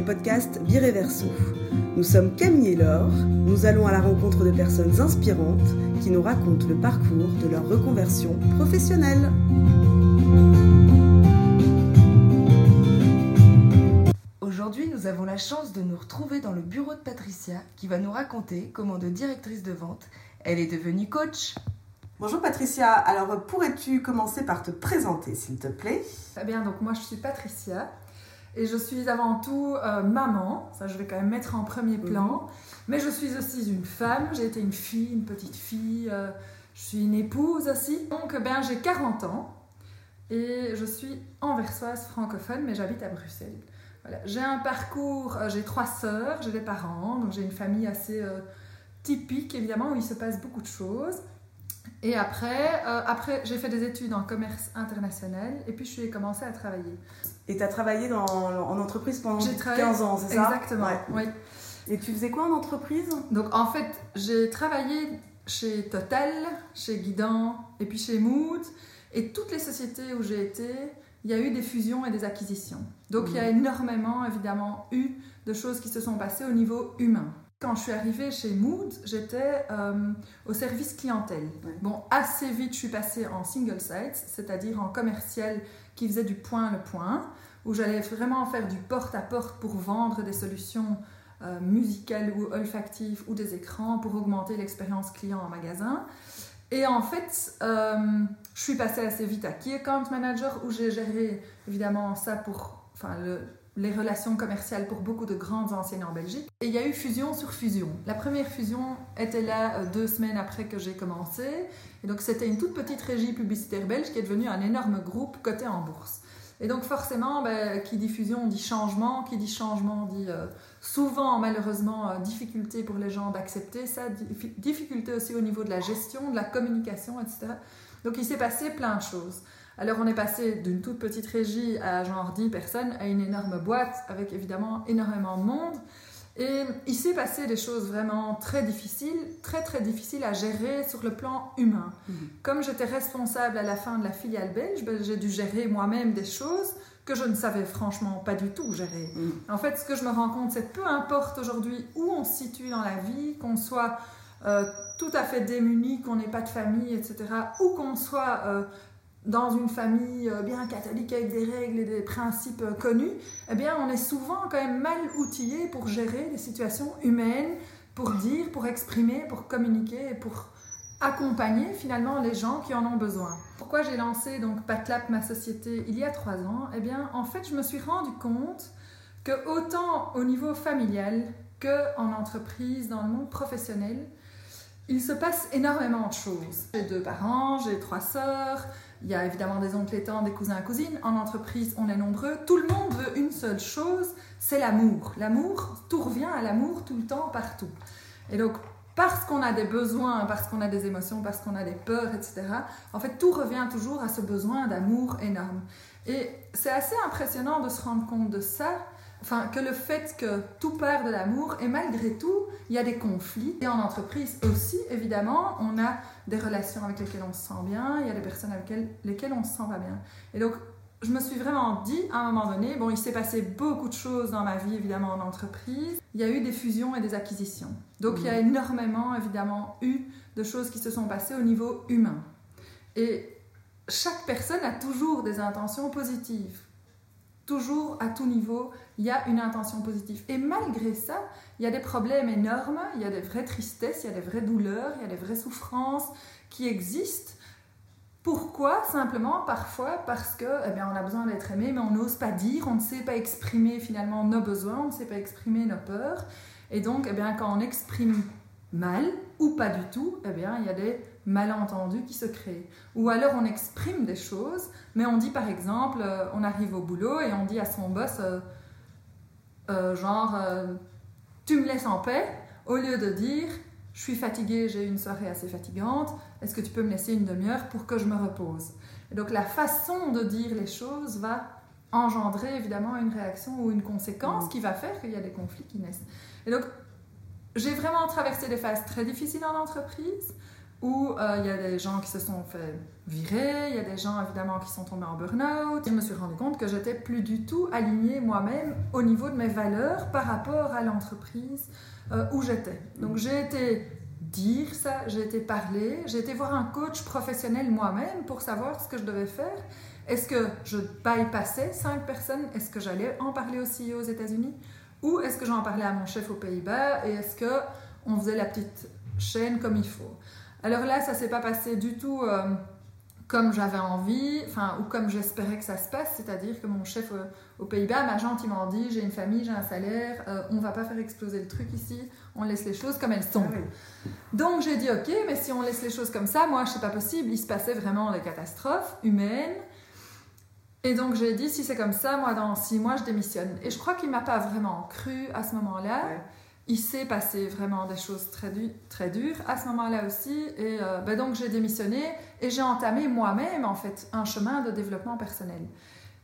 les podcasts Bireverso. Nous sommes Camille et Laure, nous allons à la rencontre de personnes inspirantes qui nous racontent le parcours de leur reconversion professionnelle. Aujourd'hui, nous avons la chance de nous retrouver dans le bureau de Patricia qui va nous raconter comment de directrice de vente, elle est devenue coach. Bonjour Patricia, alors pourrais-tu commencer par te présenter s'il te plaît? Très bien, donc moi je suis Patricia et je suis avant tout euh, maman, ça je vais quand même mettre en premier mhm. plan, mais je suis aussi une femme, j'ai été une fille, une petite fille, euh, je suis une épouse aussi. Donc ben, j'ai 40 ans et je suis anversoise francophone mais j'habite à Bruxelles. Voilà. J'ai un parcours, euh, j'ai trois sœurs, j'ai des parents, donc j'ai une famille assez typique évidemment où il se passe beaucoup de choses. Et après, euh, après j'ai fait des études en commerce international et puis je suis commencé à travailler. Et tu as travaillé dans, en entreprise pendant 15 ans, c'est ça? Exactement, oui. Et tu faisais quoi en entreprise? Donc en fait, j'ai travaillé chez Total, chez Guidant et puis chez Mood. Et toutes les sociétés où j'ai été, il y a eu des fusions et des acquisitions. Donc il y a mmh. énormément, évidemment, eu de choses qui se sont passées au niveau humain. Quand je suis arrivée chez Mood, j'étais euh, au service clientèle. Bon, assez vite, je suis passée en single site, c'est-à-dire en commercial qui faisait du point le point, où j'allais vraiment faire du porte-à-porte pour vendre des solutions euh, musicales ou olfactives ou des écrans pour augmenter l'expérience client en magasin. Et en fait, euh, je suis passée assez vite à Key Account Manager, où j'ai géré évidemment ça pour enfin, le, les relations commerciales pour beaucoup de grandes anciennes en Belgique. Et il y a eu fusion sur fusion. La première fusion était là euh, deux semaines après que j'ai commencé. Et donc c'était une toute petite régie publicitaire belge qui est devenue un énorme groupe coté en bourse. Et donc forcément, ben, qui dit fusion dit changement, qui dit changement dit euh, souvent malheureusement euh, difficulté pour les gens d'accepter ça, difficulté aussi au niveau de la gestion, de la communication, etc. Donc il s'est passé plein de choses. Alors on est passé d'une toute petite régie à genre 10 personnes à une énorme boîte avec évidemment énormément de monde. Et il s'est passé des choses vraiment très difficiles, très très difficiles à gérer sur le plan humain. Mhm. Comme j'étais responsable à la fin de la filiale belge, ben, j'ai dû gérer moi-même des choses que je ne savais franchement pas du tout gérer. Mhm. En fait, ce que je me rends compte, c'est peu importe aujourd'hui où on se situe dans la vie, qu'on soit euh, tout à fait démuni, qu'on n'ait pas de famille, etc., ou qu'on soit euh, dans une famille euh, bien catholique avec des règles et des principes euh, connus, eh bien, on est souvent quand même mal outillé pour gérer des situations humaines, pour dire, pour exprimer, pour communiquer et pour accompagner finalement les gens qui en ont besoin. Pourquoi j'ai lancé donc Patlap, ma société, il y a trois ans? Eh bien, en fait, je me suis rendu compte que autant au niveau familial que en entreprise, dans le monde professionnel, il se passe énormément de choses. J'ai deux parents, j'ai trois sœurs, il y a évidemment des oncles et tantes, des cousins et cousines. En entreprise, on est nombreux. Tout le monde veut une seule chose, c'est l'amour. L'amour, tout revient à l'amour tout le temps, partout. Et donc, parce qu'on a des besoins, parce qu'on a des émotions, parce qu'on a des peurs, etc., en fait, tout revient toujours à ce besoin d'amour énorme. Et c'est assez impressionnant de se rendre compte de ça, enfin, que le fait que tout part de l'amour, et malgré tout, il y a des conflits. Et en entreprise aussi, évidemment, on a des relations avec lesquelles on se sent bien, il y a des personnes avec lesquelles on se sent pas bien. Et donc, je me suis vraiment dit à un moment donné, bon, il s'est passé beaucoup de choses dans ma vie, évidemment, en entreprise. Il y a eu des fusions et des acquisitions. Donc, il y a énormément, évidemment, eu de choses qui se sont passées au niveau humain. Et chaque personne a toujours des intentions positives toujours à tout niveau, il y a une intention positive. Et malgré ça, il y a des problèmes énormes, il y a des vraies tristesses, il y a des vraies douleurs, il y a des vraies souffrances qui existent. Pourquoi? Simplement parfois parce que eh bien, on a besoin d'être aimé, mais on n'ose pas dire, on ne sait pas exprimer finalement nos besoins, on ne sait pas exprimer nos peurs. Et donc, eh bien, quand on exprime mal ou pas du tout, eh bien, il y a des malentendus qui se créent. Ou alors on exprime des choses, mais on dit par exemple, euh, on arrive au boulot et on dit à son boss, euh, euh, genre, tu me laisses en paix, au lieu de dire, je suis fatiguée, j'ai une soirée assez fatigante, est-ce que tu peux me laisser une demi-heure pour que je me repose? Et donc la façon de dire les choses va engendrer évidemment une réaction ou une conséquence qui va faire qu'il y a des conflits qui naissent. Et donc j'ai vraiment traversé des phases très difficiles en entreprise où euh, il y a des gens qui se sont fait virer, il y a des gens évidemment qui sont tombés en burn-out. Je me suis rendu compte que j'étais plus du tout alignée moi-même au niveau de mes valeurs par rapport à l'entreprise euh, où j'étais. Donc j'ai été dire ça, j'ai été parler, j'ai été voir un coach professionnel moi-même pour savoir ce que je devais faire. Est-ce que je bypassais cinq personnes? Est-ce que j'allais en parler aussi aux États-Unis? Ou est-ce que j'en parlais à mon chef aux Pays-Bas? Et est-ce que on faisait la petite chaîne comme il faut? Alors là, ça s'est pas passé du tout euh, comme j'avais envie, enfin ou comme j'espérais que ça se passe, c'est-à-dire que mon chef euh, aux Pays-Bas m'a gentiment dit j'ai une famille, j'ai un salaire, on euh, on va pas faire exploser le truc ici, on laisse les choses comme elles sont. Ah Donc j'ai dit ok, mais si on laisse les choses comme ça, moi sais pas possible, il se passait vraiment des catastrophes humaines. Et donc j'ai dit si c'est comme ça, moi dans six mois je démissionne. Et je crois qu'il m'a pas vraiment cru à ce moment-là. Il s'est passé vraiment des choses très, très dures à ce moment-là aussi. Et euh, ben donc j'ai démissionné et j'ai entamé moi-même en fait un chemin de développement personnel.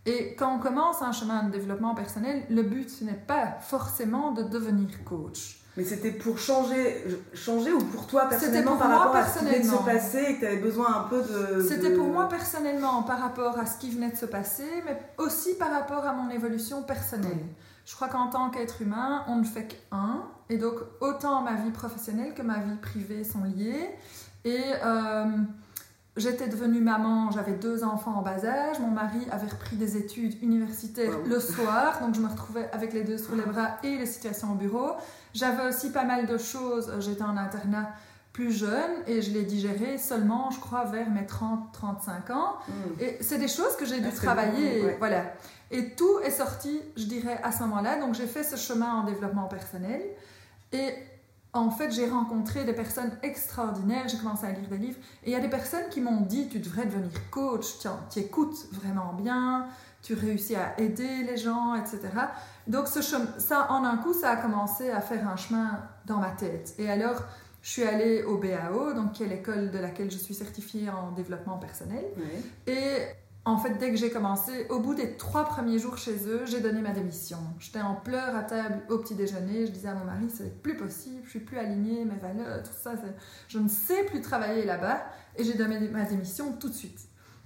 Et quand on commence un chemin de développement personnel, le but ce n'est pas forcément de devenir coach. Mais c'était pour changer, changer ou pour toi personnellement pour par moi, rapport à ce qui venait de se passer et que tu avais besoin un peu de... C'était pour moi personnellement par rapport à ce qui venait de se passer, mais aussi par rapport à mon évolution personnelle. Je crois qu'en tant qu'être humain, on ne fait qu'un. Et donc, autant ma vie professionnelle que ma vie privée sont liées. Et... Euh, J'étais devenue maman, j'avais deux enfants en bas âge, mon mari avait repris des études universitaires le soir, donc je me retrouvais avec les deux sur les bras et les situations au bureau. J'avais aussi pas mal de choses, j'étais en internat plus jeune et je l'ai digéré seulement, je crois, vers mes 30-35 ans. Hmm. Et c'est des choses que j'ai dû travailler, voilà. Et tout est sorti, je dirais, à ce moment-là. Donc j'ai fait ce chemin en développement personnel. Et en fait, j'ai rencontré des personnes extraordinaires, j'ai commencé à lire des livres, et il y a des personnes qui m'ont dit, tu devrais devenir coach, tu écoutes vraiment bien, tu réussis à aider les gens, etc. Donc ce ça, en un coup, ça a commencé à faire un chemin dans ma tête. Et alors, je suis allée au BAO, donc qui est l'école de laquelle je suis certifiée en développement personnel. Et en fait, dès que j'ai commencé, au bout des trois premiers jours chez eux, j'ai donné ma démission. J'étais en pleurs à table au petit déjeuner. Je disais à mon mari, c'est plus possible, je suis plus alignée, mes valeurs, tout ça, je ne sais plus travailler là-bas. Et j'ai donné ma démission tout de suite,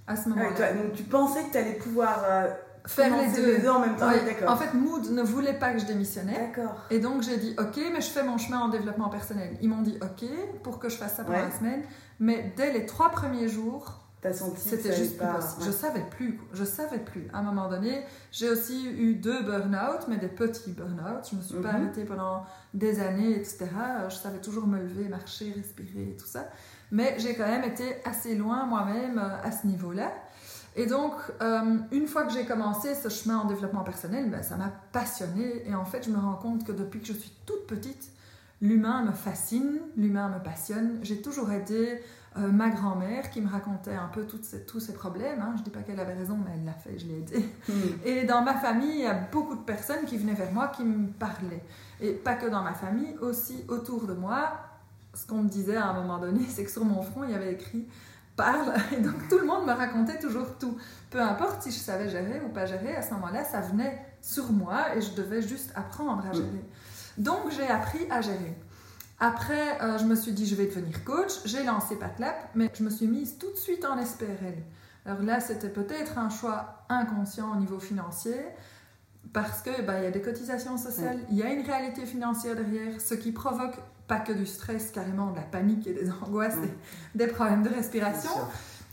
à ce moment-là. donc tu pensais que tu allais pouvoir euh, faire les deux. en même temps En fait, Mood ne voulait pas que je démissionnais. Et donc j'ai dit, ok, mais je fais mon chemin en développement personnel. Ils m'ont dit, ok, pour que je fasse ça pendant la semaine. Mais dès les trois premiers jours, c'était juste plus possible. Je savais plus. Je savais plus. À un moment donné, j'ai aussi eu deux burn-out, mais des petits burn-out. Je me suis pas mhm. arrêtée pendant des années, etc. Je savais toujours me lever, marcher, respirer, tout ça. Mais j'ai quand même été assez loin moi-même euh, à ce niveau-là. Et donc, euh, une fois que j'ai commencé ce chemin en développement personnel, ben, ça m'a passionnée. Et en fait, je me rends compte que depuis que je suis toute petite, l'humain me fascine, l'humain me passionne. J'ai toujours été euh, ma grand-mère qui me racontait un peu ces, tous ces problèmes. Hein. Je ne dis pas qu'elle avait raison, mais elle l'a fait, je l'ai aidée. Hmm. Et dans ma famille, il y a beaucoup de personnes qui venaient vers moi, qui me parlaient. Et pas que dans ma famille, aussi autour de moi. Ce qu'on me disait à un moment donné, c'est que sur mon front, il y avait écrit parle. Et donc tout le monde me racontait toujours tout. Peu importe si je savais gérer ou pas gérer, à ce moment-là, ça venait sur moi et je devais juste apprendre à hmm. gérer. Donc j'ai appris à gérer. Après, euh, je me suis dit, je vais devenir coach. J'ai lancé PatLab, mais je me suis mise tout de suite en SPRL. Alors là, c'était peut-être un choix inconscient au niveau financier, parce que bah, il y a des cotisations sociales, il y a une réalité financière derrière, ce qui provoque pas que du stress, carrément de la panique et des angoisses, des, des, problèmes de respiration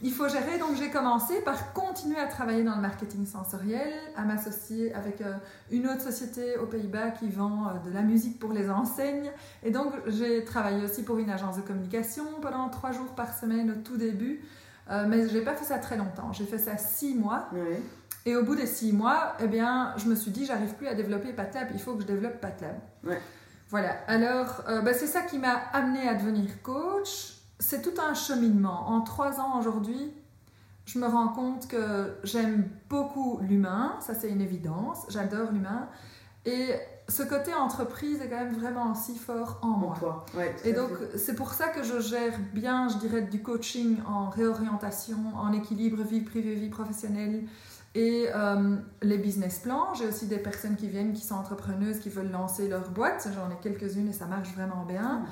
il faut gérer. Donc j'ai commencé par continuer à travailler dans le marketing sensoriel, à m'associer avec euh, une autre société aux Pays-Bas qui vend euh, de la musique pour les enseignes. Et donc j'ai travaillé aussi pour une agence de communication pendant trois jours par semaine au tout début. Euh, mais je n'ai pas fait ça très longtemps. J'ai fait ça six mois. Et au bout des six mois, eh bien, je me suis dit, j'arrive plus à développer PatLab, il faut que je développe PatLab. Voilà. Alors, bah, c'est ça qui m'a amené à devenir coach c'est tout un cheminement. En trois ans aujourd'hui, je me rends compte que j'aime beaucoup l'humain, ça c'est une évidence, j'adore l'humain. Et ce côté entreprise est quand même vraiment si fort en moi. et donc c'est pour ça que je gère bien, je dirais, du coaching en réorientation, en équilibre vie privée, vie professionnelle et euh, les business plans. J'ai aussi des personnes qui viennent, qui sont entrepreneuses, qui veulent lancer leur boîte. J'en ai quelques-unes et ça marche vraiment bien.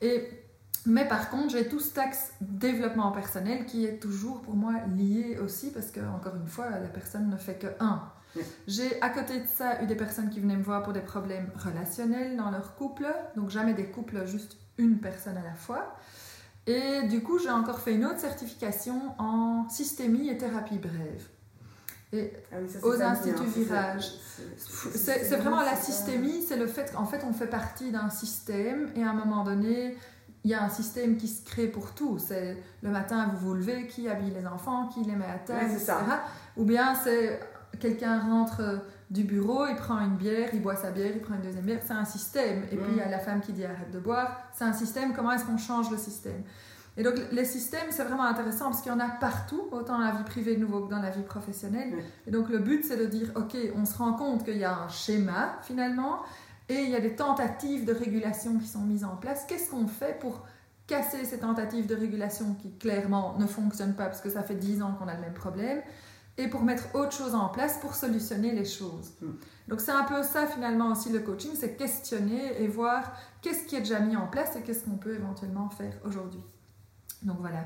Et Mais par contre, j'ai tout ce axe développement personnel qui est toujours pour moi lié aussi parce que, encore une fois, la personne ne fait que un. J'ai à côté de ça eu des personnes qui venaient me voir pour des problèmes relationnels dans leur couple, donc jamais des couples, juste une personne à la fois. Et du coup, j'ai encore fait une autre certification en systémie et thérapie brève. Et ah aux instituts Virage. C'est vraiment la systémie, c'est le fait qu'en fait on fait partie d'un système et à un moment donné, il y a un système qui se crée pour tout. C'est le matin, vous vous levez, qui habille les enfants, qui les met à table, etc. Ou bien c'est quelqu'un rentre du bureau, il prend une bière, il boit sa bière, il prend une deuxième bière. C'est un système. Et puis il y a la femme qui dit arrête de boire. C'est un système. Comment est-ce qu'on change le système? Et donc, les systèmes, c'est vraiment intéressant parce qu'il y en a partout, autant dans la vie privée de nouveau que dans la vie professionnelle. Et donc, le but, c'est de dire, OK, on se rend compte qu'il y a un schéma, finalement, et il y a des tentatives de régulation qui sont mises en place. Qu'est-ce qu'on fait pour casser ces tentatives de régulation qui, clairement, ne fonctionnent pas parce que ça fait 10 ans qu'on a le même problème et pour mettre autre chose en place pour solutionner les choses? Hmm. Donc c'est un peu ça finalement aussi le coaching, c'est questionner et voir qu'est-ce qui est déjà mis en place et qu'est-ce qu'on peut éventuellement faire aujourd'hui. Donc voilà.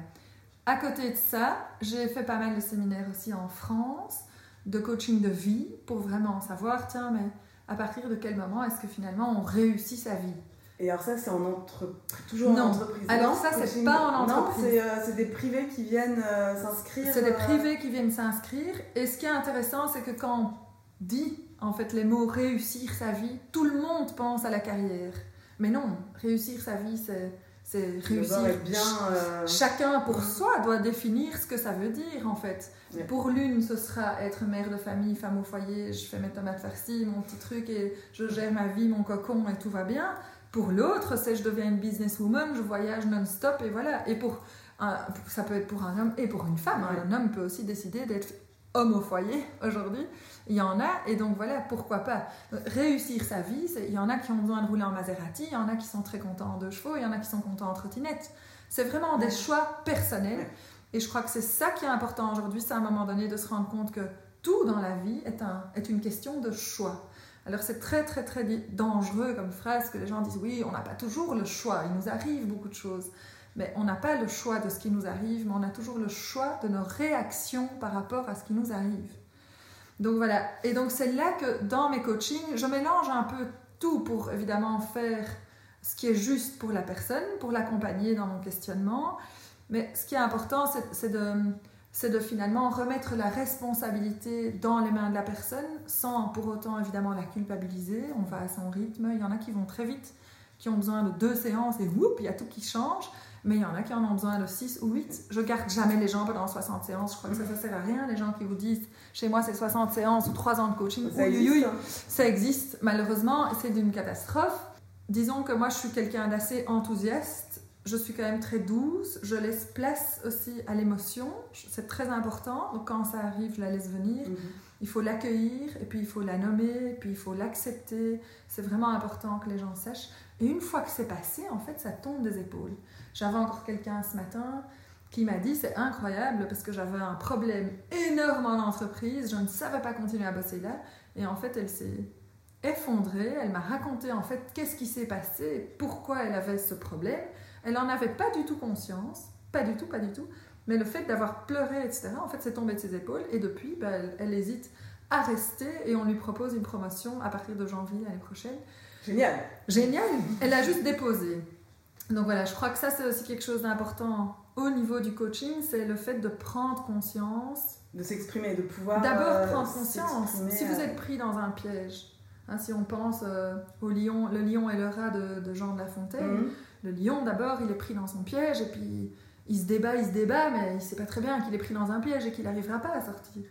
À côté de ça, j'ai fait pas mal de séminaires aussi en France, de coaching de vie, pour vraiment savoir, tiens, mais à partir de quel moment est-ce que finalement on réussit sa vie? Et alors ça, c'est en entreprise, toujours en entreprise. Alors ça, c'est pas en entreprise. Non, euh, c'est des privés qui viennent euh, s'inscrire. C'est des euh, privés qui viennent s'inscrire. Et ce qui est intéressant, c'est que quand on dit en fait les mots réussir sa vie, tout le monde pense à la carrière. Mais non, réussir sa vie, c'est c'est réussir. Bien, euh, Chacun pour soi doit définir ce que ça veut dire en fait. Pour l'une, ce sera être mère de famille, femme au foyer, je fais mes tomates farcies, mon petit truc et je gère ma vie, mon cocon et tout va bien. Pour l'autre, c'est je deviens une businesswoman, je voyage non-stop et voilà. Et pour ça peut être pour un homme et pour une femme. Hein. Un homme peut aussi décider d'être homme au foyer aujourd'hui. Il y en a, et donc voilà, pourquoi pas. Réussir sa vie, il y en a qui ont besoin de rouler en Maserati, il y en a qui sont très contents en deux chevaux, il y en a qui sont contents en trottinette. C'est vraiment des choix personnels. Et je crois que c'est ça qui est important aujourd'hui, c'est à un moment donné de se rendre compte que tout dans la vie est, un, est une question de choix. Alors c'est très très très dangereux comme phrase que les gens disent oui, on n'a pas toujours le choix, il nous arrive beaucoup de choses. Mais on n'a pas le choix de ce qui nous arrive, mais on a toujours le choix de nos réactions par rapport à ce qui nous arrive. Donc voilà, et donc c'est là que dans mes coachings, je mélange un peu tout pour évidemment faire ce qui est juste pour la personne, pour l'accompagner dans mon questionnement. Mais ce qui est important, c'est de, de finalement remettre la responsabilité dans les mains de la personne sans pour autant évidemment la culpabiliser. On va à son rythme. Il y en a qui vont très vite, qui ont besoin de deux séances et whoop, il y a tout qui change. Mais il y en a qui en ont besoin de 6 ou 8. Je garde jamais les gens pendant 60 séances. Je crois que ça, ça sert à rien. Les gens qui vous disent chez moi c'est 60 séances ou 3 ans de coaching. Ça, existe, ça existe malheureusement et c'est d'une catastrophe. Disons que moi je suis quelqu'un d'assez enthousiaste. Je suis quand même très douce. Je laisse place aussi à l'émotion. C'est très important. Donc quand ça arrive, je la laisse venir. Mhm. Il faut l'accueillir et puis il faut la nommer et puis il faut l'accepter. C'est vraiment important que les gens sachent. Et une fois que c'est passé, en fait, ça tombe des épaules. J'avais encore quelqu'un ce matin qui m'a dit c'est incroyable parce que j'avais un problème énorme en entreprise, je ne savais pas continuer à bosser là et en fait elle s'est effondrée, elle m'a raconté en fait qu'est-ce qui s'est passé, pourquoi elle avait ce problème. Elle n'en avait pas du tout conscience, pas du tout, pas du tout, mais le fait d'avoir pleuré, etc., en fait c'est tombé de ses épaules et depuis bah, elle, elle, hésite à rester et on lui propose une promotion à partir de janvier l'année prochaine. Génial. Génial. Elle a juste déposé. Donc voilà, je crois que ça c'est aussi quelque chose d'important au niveau du coaching, c'est le fait de prendre conscience. De s'exprimer, de pouvoir. D'abord euh, prendre conscience. Si vous êtes pris dans un piège, hein, si on pense euh, au lion, le lion et le rat de, Jean de La Fontaine, mhm. le lion d'abord il est pris dans son piège et puis il se débat, il se débat, mais il sait pas très bien qu'il est pris dans un piège et qu'il n'arrivera pas à sortir.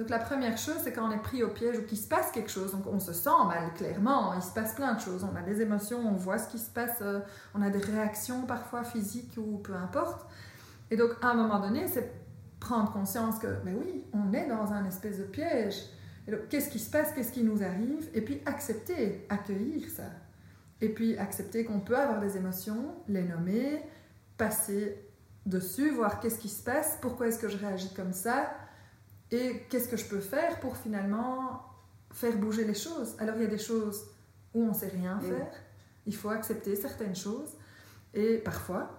Donc la première chose, c'est quand on est pris au piège ou qu'il se passe quelque chose, donc on se sent mal, clairement, il se passe plein de choses, on a des émotions, on voit ce qui se passe, euh, on a des réactions parfois physiques ou peu importe. Et donc à un moment donné, c'est prendre conscience que, mais oui, on est dans un espèce de piège. Et donc qu'est-ce qui se passe, qu'est-ce qui nous arrive, et puis accepter, accueillir ça. Et puis accepter qu'on peut avoir des émotions, les nommer, passer dessus, voir qu'est-ce qui se passe, pourquoi est-ce que je réagis comme ça, et qu'est-ce que je peux faire pour finalement faire bouger les choses? Alors il y a des choses où on ne sait rien faire, il faut accepter certaines choses, et parfois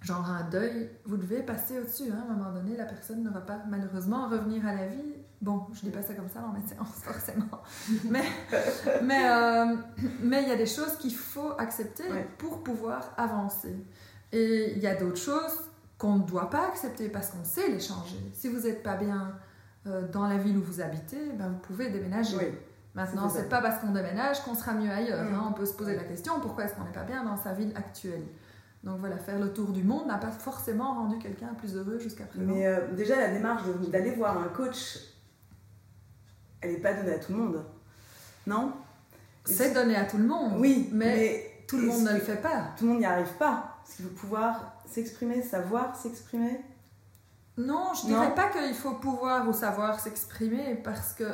genre un deuil, vous devez passer au-dessus. Hein. À un moment donné, la personne ne va pas malheureusement revenir à la vie. Bon, je dis pas ça comme ça dans mes séances, forcément. mais mais euh, mais il y a des choses qu'il faut accepter pour pouvoir avancer. Et il y a d'autres choses qu'on ne doit pas accepter parce qu'on sait les changer. Si vous n'êtes pas bien dans la ville où vous habitez, ben vous pouvez déménager. Maintenant, c'est pas parce qu'on déménage qu'on sera mieux ailleurs. Hein. On peut se poser la question pourquoi est-ce qu'on n'est pas bien dans sa ville actuelle? Donc voilà, faire le tour du monde n'a pas forcément rendu quelqu'un plus heureux jusqu'à présent. Mais euh, déjà, la démarche d'aller voir un coach, elle n'est pas donnée à tout le monde. Non? C'est donné à tout le monde. Oui, mais, tout le monde ne le fait pas. Tout le monde n'y arrive pas. Est-ce qu'il faut pouvoir s'exprimer, savoir s'exprimer Non, je ne dirais pas qu'il faut pouvoir ou savoir s'exprimer parce que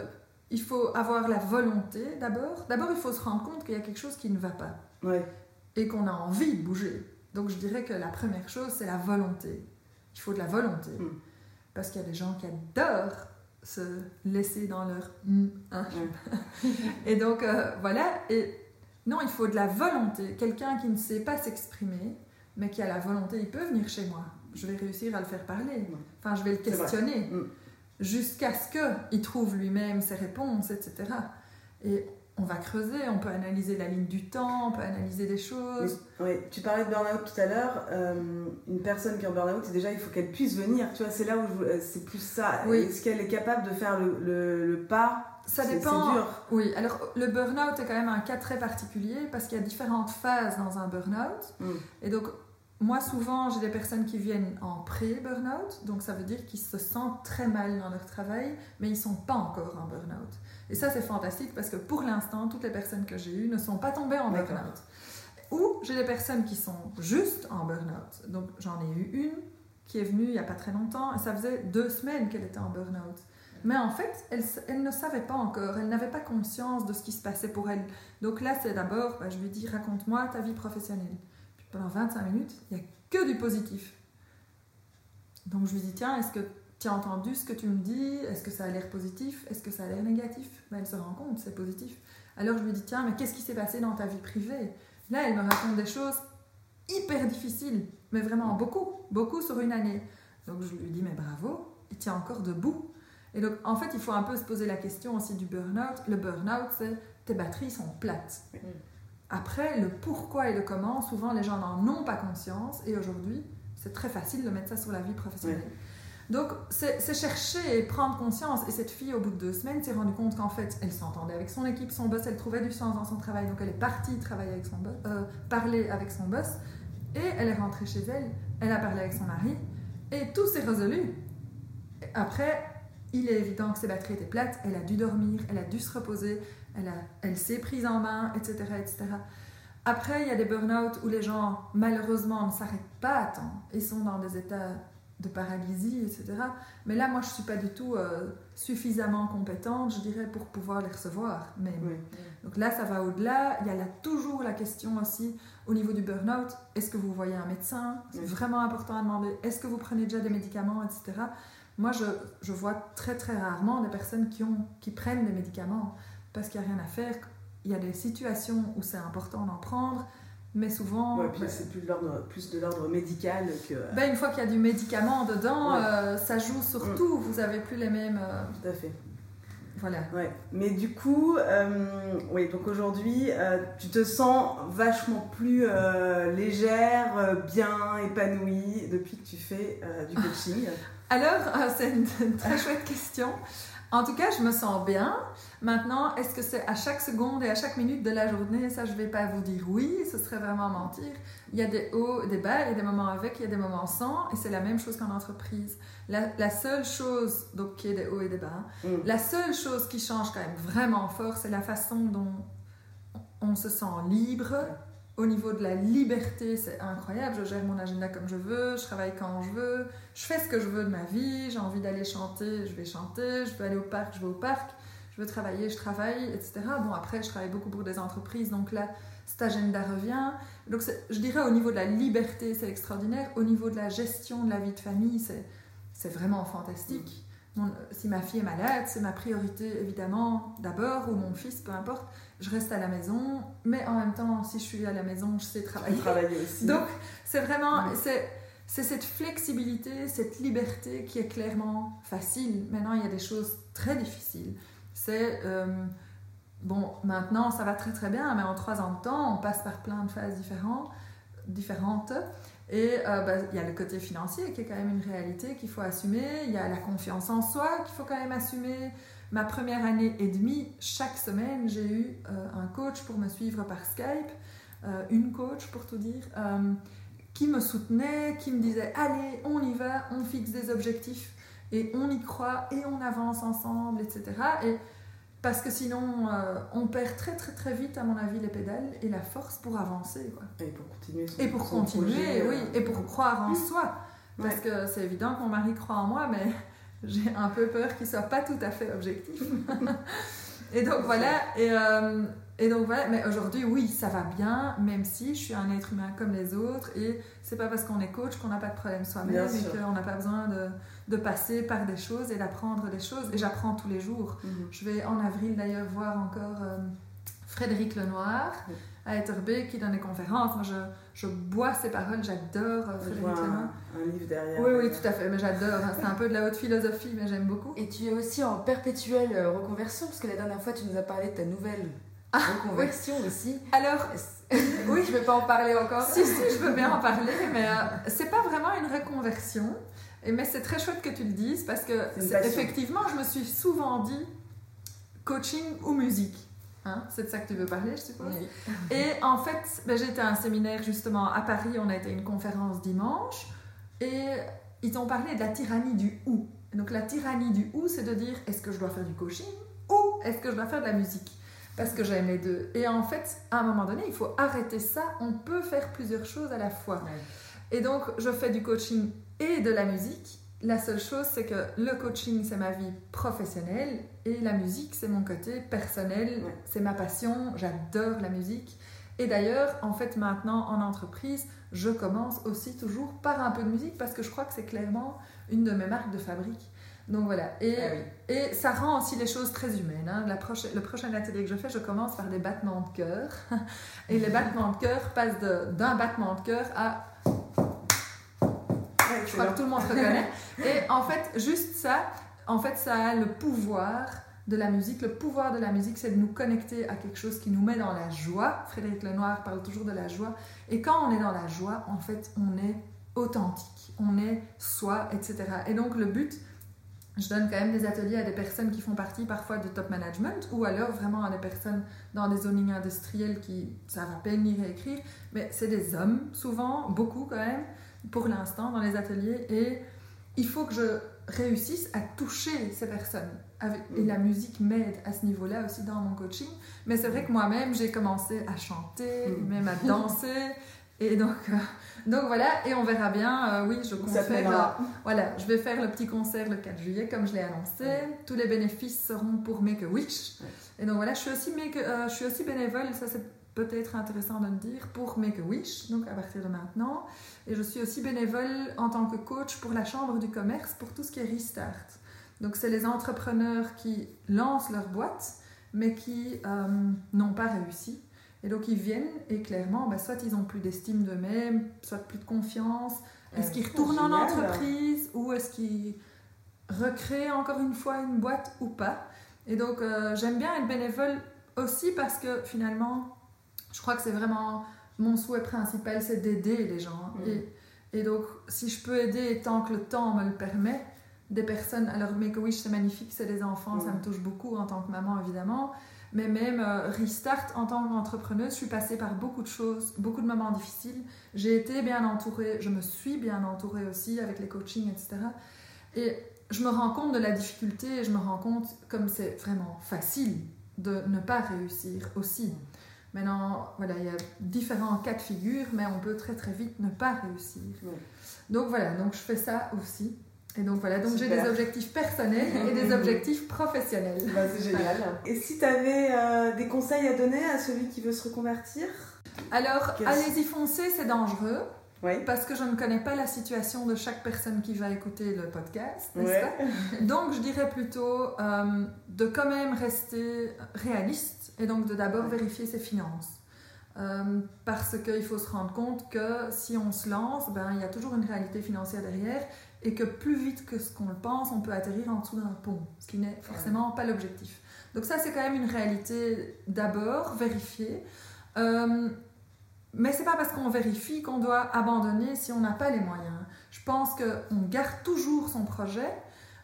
il faut avoir la volonté d'abord. D'abord, il faut se rendre compte qu'il y a quelque chose qui ne va pas. Ouais. Et qu'on a envie de bouger. Donc je dirais que la première chose, c'est la volonté. Il faut de la volonté. Hmm. Parce qu'il y a des gens qui adorent se laisser dans leur hein. et donc euh, voilà. Et non, il faut de la volonté. Quelqu'un qui ne sait pas s'exprimer, mais qui a la volonté, il peut venir chez moi. Je vais réussir à le faire parler. Enfin, je vais le questionner hmm. jusqu'à ce qu'il trouve lui-même ses réponses, etc. Et on va creuser, on peut analyser la ligne du temps, on peut analyser des choses. Oui, tu parlais de burn-out tout à l'heure. Euh, une personne qui est en burn-out, déjà, il faut qu'elle puisse venir. Tu vois, c'est là où c'est plus ça. Est-ce qu'elle est capable de faire le, le, pas? Ça dépend. Dur. Oui, alors le burn-out est quand même un cas très particulier parce qu'il y a différentes phases dans un burn-out. Mm. Et donc, moi, souvent, j'ai des personnes qui viennent en pré-burn-out. Donc, ça veut dire qu'ils se sentent très mal dans leur travail, mais ils ne sont pas encore en burn-out. Et ça, c'est fantastique parce que pour l'instant, toutes les personnes que j'ai eues ne sont pas tombées en burn-out. Ou j'ai des personnes qui sont juste en burn-out. Donc j'en ai eu une qui est venue il n'y a pas très longtemps et ça faisait deux semaines qu'elle était en burn-out. Mais en fait, elle, elle, ne savait pas encore, elle n'avait pas conscience de ce qui se passait pour elle. Donc là, c'est d'abord, bah, je lui dis, raconte-moi ta vie professionnelle. Pendant 25 minutes, il n'y a que du positif. Donc je lui dis, tiens, est-ce que tu as entendu ce que tu me dis? Est-ce que ça a l'air positif? Est-ce que ça a l'air négatif? Ben, Elle se rend compte, c'est positif. Alors je lui dis, tiens, mais qu'est-ce qui s'est passé dans ta vie privée? Là, elle me raconte des choses hyper difficiles, mais vraiment beaucoup, beaucoup sur une année. Donc je lui dis, mais bravo, et tiens encore debout. Et donc, en fait, il faut un peu se poser la question aussi du burn-out. Le burn-out, c'est tes batteries sont plates. Après, le pourquoi et le comment, souvent les gens n'en ont pas conscience. Et aujourd'hui, c'est très facile de mettre ça sur la vie professionnelle. Donc, c'est chercher et prendre conscience. Et cette fille, au bout de deux semaines, s'est rendue compte qu'en fait, elle s'entendait avec son équipe, son boss, elle trouvait du sens dans son travail. Donc, elle est partie travailler avec son boss, euh, parler avec son boss. Et elle est rentrée chez elle, elle a parlé avec son mari. Et tout s'est résolu. Après, il est évident que ses batteries étaient plates. Elle a dû dormir, elle a dû se reposer, elle, elle s'est prise en main, etc., etc. Après, il y a des burn-out où les gens, malheureusement, ne s'arrêtent pas à temps et sont dans des états de paralysie, etc. Mais là, moi, je ne suis pas du tout euh, suffisamment compétente, je dirais, pour pouvoir les recevoir. Mais, Donc là, ça va au-delà. Il y a là, toujours la question aussi, au niveau du burn-out, est-ce que vous voyez un médecin? C'est vraiment important à demander. Est-ce que vous prenez déjà des médicaments, etc. Moi, je, je, vois très, très rarement des personnes qui, ont, qui prennent des médicaments parce qu'il n'y a rien à faire. Il y a des situations où c'est important d'en prendre mais souvent. Ouais, puis c'est plus de l'ordre, médical que. Ben, une fois qu'il y a du médicament dedans, euh, ça joue sur mm. tout. Vous avez plus les mêmes. Euh, tout à fait. Voilà. Ouais. Mais du coup, euh, oui, donc aujourd'hui, tu te sens vachement plus légère, bien épanouie depuis que tu fais du coaching. Alors, c'est une, très chouette question. En tout cas, je me sens bien. Maintenant, est-ce que c'est à chaque seconde et à chaque minute de la journée Ça, je ne vais pas vous dire oui, ce serait vraiment mentir. Il y a des hauts et des bas, il y a des moments avec, il y a des moments sans, et c'est la même chose qu'en entreprise. La, seule chose, donc qui est des hauts et des bas, mm. la seule chose qui change quand même vraiment fort, c'est la façon dont on se sent libre. Au niveau de la liberté, c'est incroyable. Je gère mon agenda comme je veux, je travaille quand je veux, je fais ce que je veux de ma vie. J'ai envie d'aller chanter, je vais chanter. Je veux aller au parc, je vais au parc. Je veux travailler, je travaille, etc. Bon, après, je travaille beaucoup pour des entreprises, donc là, cet agenda revient. Donc, je dirais au niveau de la liberté, c'est extraordinaire. Au niveau de la gestion de la vie de famille, c'est vraiment fantastique. si ma fille est malade, c'est ma priorité, évidemment, d'abord, ou mon fils, peu importe je reste à la maison, mais en même temps, si je suis à la maison, je sais travailler. Travailler aussi. Donc, c'est vraiment, c'est cette flexibilité, cette liberté qui est clairement facile. Maintenant, il y a des choses très difficiles. C'est, euh, bon, maintenant, ça va très très bien, mais en trois ans de temps, on passe par plein de phases différentes. et euh, bah, il y a le côté financier qui est quand même une réalité qu'il faut assumer. Il y a la confiance en soi qu'il faut quand même assumer. Ma première année et demie, chaque semaine, j'ai eu euh, un coach pour me suivre par Skype, une coach pour tout dire qui me soutenait, qui me disait allez, on y va, on fixe des objectifs et on y croit et on avance ensemble, etc. Et parce que sinon, euh, on perd très très très vite, à mon avis, les pédales et la force pour avancer. Quoi. Et pour continuer. et pour continuer, oui, euh, et pour croire en soi. Parce que c'est évident que mon mari croit en moi, mais j'ai un peu peur qu'il soit pas tout à fait objectif. et donc voilà, et, euh, et donc voilà, mais aujourd'hui, oui, ça va bien, même si je suis un être humain comme les autres. Et c'est pas parce qu'on est coach qu'on n'a pas de problème soi-même et qu'on n'a pas besoin de, de, passer par des choses et d'apprendre des choses. Et j'apprends tous les jours. Mhm. Je vais en avril d'ailleurs voir encore euh, Frédéric Lenoir à Etterbeek qui donne des conférences. Moi, je, je bois ses paroles, j'adore euh, Frédéric Lenoir. Un, livre derrière. Oui, oui, tout à fait, mais j'adore. Hein. C'est un peu de la haute philosophie, mais j'aime beaucoup. Et tu es aussi en perpétuelle euh, reconversion, parce que la dernière fois, tu nous as parlé de ta nouvelle ah, reconversion aussi. Alors, oui, je ne vais pas en parler encore. si, si, je veux bien en parler, mais euh, c'est pas vraiment une reconversion. Et, mais c'est très chouette que tu le dises parce que effectivement, je me suis souvent dit coaching ou musique. Hein, c'est de ça que tu veux parler, je suppose. Et en fait, ben, j'étais à un séminaire justement à Paris, on a été à une conférence dimanche, et ils ont parlé de la tyrannie du ou. Donc la tyrannie du ou, c'est de dire est-ce que je dois faire du coaching ou est-ce que je dois faire de la musique? Parce que j'aime les deux. Et en fait, à un moment donné, il faut arrêter ça. On peut faire plusieurs choses à la fois. Et donc, je fais du coaching et de la musique. La seule chose, c'est que le coaching, c'est ma vie professionnelle et la musique, c'est mon côté personnel, c'est ma passion, j'adore la musique. Et d'ailleurs, en fait, maintenant, en entreprise, je commence aussi toujours par un peu de musique parce que je crois que c'est clairement une de mes marques de fabrique. Donc voilà. Et, ah et ça rend aussi les choses très humaines. Hein. La le prochain atelier que je fais, je commence par des battements de cœur. Et les battements de cœur passent d'un battement de cœur à. Je crois que tout le monde reconnaît. Et en fait, juste ça, en fait, ça a le pouvoir de la musique. Le pouvoir de la musique, c'est de nous connecter à quelque chose qui nous met dans la joie. Frédéric Lenoir parle toujours de la joie. Et quand on est dans la joie, en fait, on est authentique, on est soi, etc. Et donc, le but, je donne quand même des ateliers à des personnes qui font partie parfois du top management ou alors vraiment à des personnes dans des zonings industriels qui savent à peine lire et écrire. Mais c'est des hommes, souvent, beaucoup quand même, pour l'instant, dans les ateliers. Et il faut que je réussisse à toucher ces personnes. Et la musique m'aide à ce niveau-là aussi dans mon coaching. Mais c'est vrai que moi-même, j'ai commencé à chanter, mm. même à danser. Et donc, euh, donc voilà, et on verra bien. Euh, oui, je voilà, je vais faire le petit concert le 4 juillet, comme je l'ai annoncé. Tous les bénéfices seront pour Make a Wish. Et donc voilà, je suis aussi, make, euh, je suis aussi bénévole, ça c'est peut-être intéressant de le dire, pour Make a Wish, donc à partir de maintenant. Et je suis aussi bénévole en tant que coach pour la Chambre du commerce pour tout ce qui est Restart. Donc c'est les entrepreneurs qui lancent leur boîte, mais qui n'ont pas réussi et donc ils viennent et clairement, bah, soit ils n'ont plus d'estime d'eux-mêmes, soit plus de confiance. Est-ce qu'ils retournent en entreprise ou est-ce qu'ils recréent encore une fois une boîte ou pas? Et donc euh, j'aime bien être bénévole aussi parce que finalement, je crois que c'est vraiment mon souhait principal, c'est d'aider les gens. Mm. Et, et, donc si je peux aider tant que le temps me le permet, des personnes, alors Make-A-Wish c'est magnifique, c'est des enfants, ça mm. me touche beaucoup en tant que maman évidemment, mais même euh, Restart en tant qu'entrepreneuse, je suis passée par beaucoup de choses, beaucoup de moments difficiles. J'ai été bien entourée, je me suis bien entourée aussi avec les coachings, etc. Et je me rends compte de la difficulté et je me rends compte comme c'est vraiment facile de ne pas réussir aussi. Maintenant, voilà, il y a différents cas de figure, mais on peut très très vite ne pas réussir. Donc voilà, donc je fais ça aussi. Et donc voilà, donc j'ai des objectifs personnels et des objectifs professionnels. Bah, c'est génial. Et si tu avais euh, des conseils à donner à celui qui veut se reconvertir? Alors, allez-y foncer, c'est dangereux. Oui. Parce que je ne connais pas la situation de chaque personne qui va écouter le podcast, n'est-ce Donc, je dirais plutôt euh, de quand même rester réaliste et donc de d'abord vérifier ses finances. Euh, parce qu'il faut se rendre compte que si on se lance, ben, il y a toujours une réalité financière derrière et que plus vite que ce qu'on le pense, on peut atterrir en dessous d'un pont, ce qui n'est forcément pas l'objectif. Donc ça, c'est quand même une réalité d'abord vérifiée. Euh, mais c'est pas parce qu'on vérifie qu'on doit abandonner si on n'a pas les moyens. Je pense qu'on garde toujours son projet,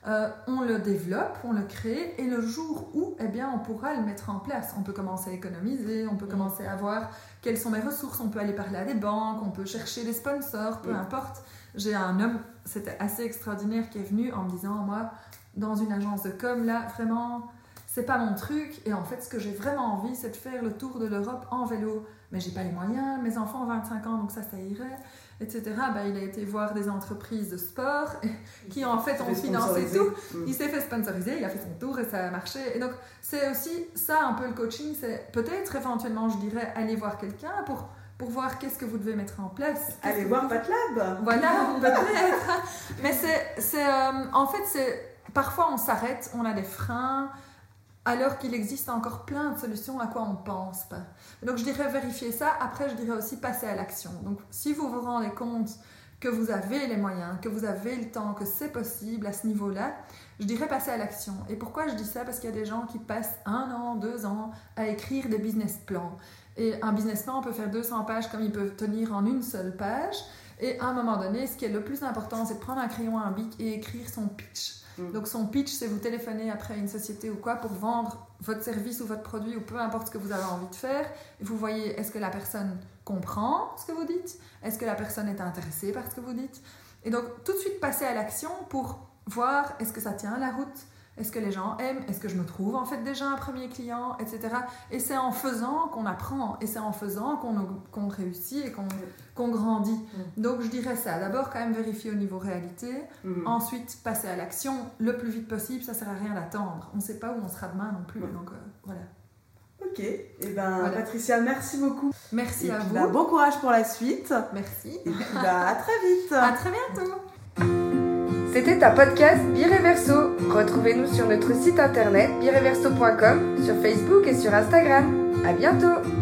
euh, on le développe, on le crée, et le jour où, eh bien, on pourra le mettre en place. On peut commencer à économiser, on peut mm. commencer à voir quelles sont mes ressources, on peut aller parler à des banques, on peut chercher des sponsors, peu mm. importe. J'ai un homme, c'était assez extraordinaire, qui est venu en me disant, moi, dans une agence de com, là, vraiment, c'est pas mon truc, et en fait, ce que j'ai vraiment envie, c'est de faire le tour de l'Europe en vélo. Mais j'ai pas les moyens, mes enfants ont 25 ans, donc ça, ça irait etc. Bah, il a été voir des entreprises de sport qui en fait ont financé tout. Mm. Il s'est fait sponsoriser, il a fait son tour et ça a marché. Et donc c'est aussi ça un peu le coaching, c'est peut-être éventuellement je dirais aller voir quelqu'un pour pour voir qu'est-ce que vous devez mettre en place. Allez voir PatLab Voilà, peut-être. Mais c'est, euh, en fait, c'est parfois on s'arrête, on a des freins, alors qu'il existe encore plein de solutions à quoi on pense pas. Donc je dirais vérifier ça, après je dirais aussi passer à l'action. Donc si vous vous rendez compte que vous avez les moyens, que vous avez le temps, que c'est possible à ce niveau-là, je dirais passer à l'action. Et pourquoi je dis ça? Parce qu'il y a des gens qui passent un an, deux ans à écrire des business plans. Et un business plan, on peut faire 200 pages comme il peut tenir en une seule page. Et à un moment donné, ce qui est le plus important, c'est de prendre un crayon, un bic et écrire son pitch. Mm. Donc son pitch, c'est vous téléphoner après une société ou quoi pour vendre votre service ou votre produit ou peu importe ce que vous avez envie de faire. Vous voyez, est-ce que la personne comprend ce que vous dites? Est-ce que la personne est intéressée par ce que vous dites? Et donc tout de suite passer à l'action pour voir est-ce que ça tient la route? Est-ce que les gens aiment? Est-ce que je me trouve en fait déjà un premier client? Etc. Et c'est en faisant qu'on apprend, et c'est en faisant qu'on réussit et qu'on grandit. Mm. Donc je dirais ça. D'abord quand même vérifier au niveau réalité, mm. ensuite passer à l'action le plus vite possible. Ça sert à rien d'attendre. On ne sait pas où on sera demain non plus. Donc euh, voilà. Ok, et eh ben Patricia, merci beaucoup. Merci à vous. Bah, bon courage pour la suite. Merci. Et puis bah, à très vite. À très bientôt. C'était un podcast Bireverso. Retrouvez-nous sur notre site internet bireverso.com, sur Facebook et sur Instagram. À bientôt!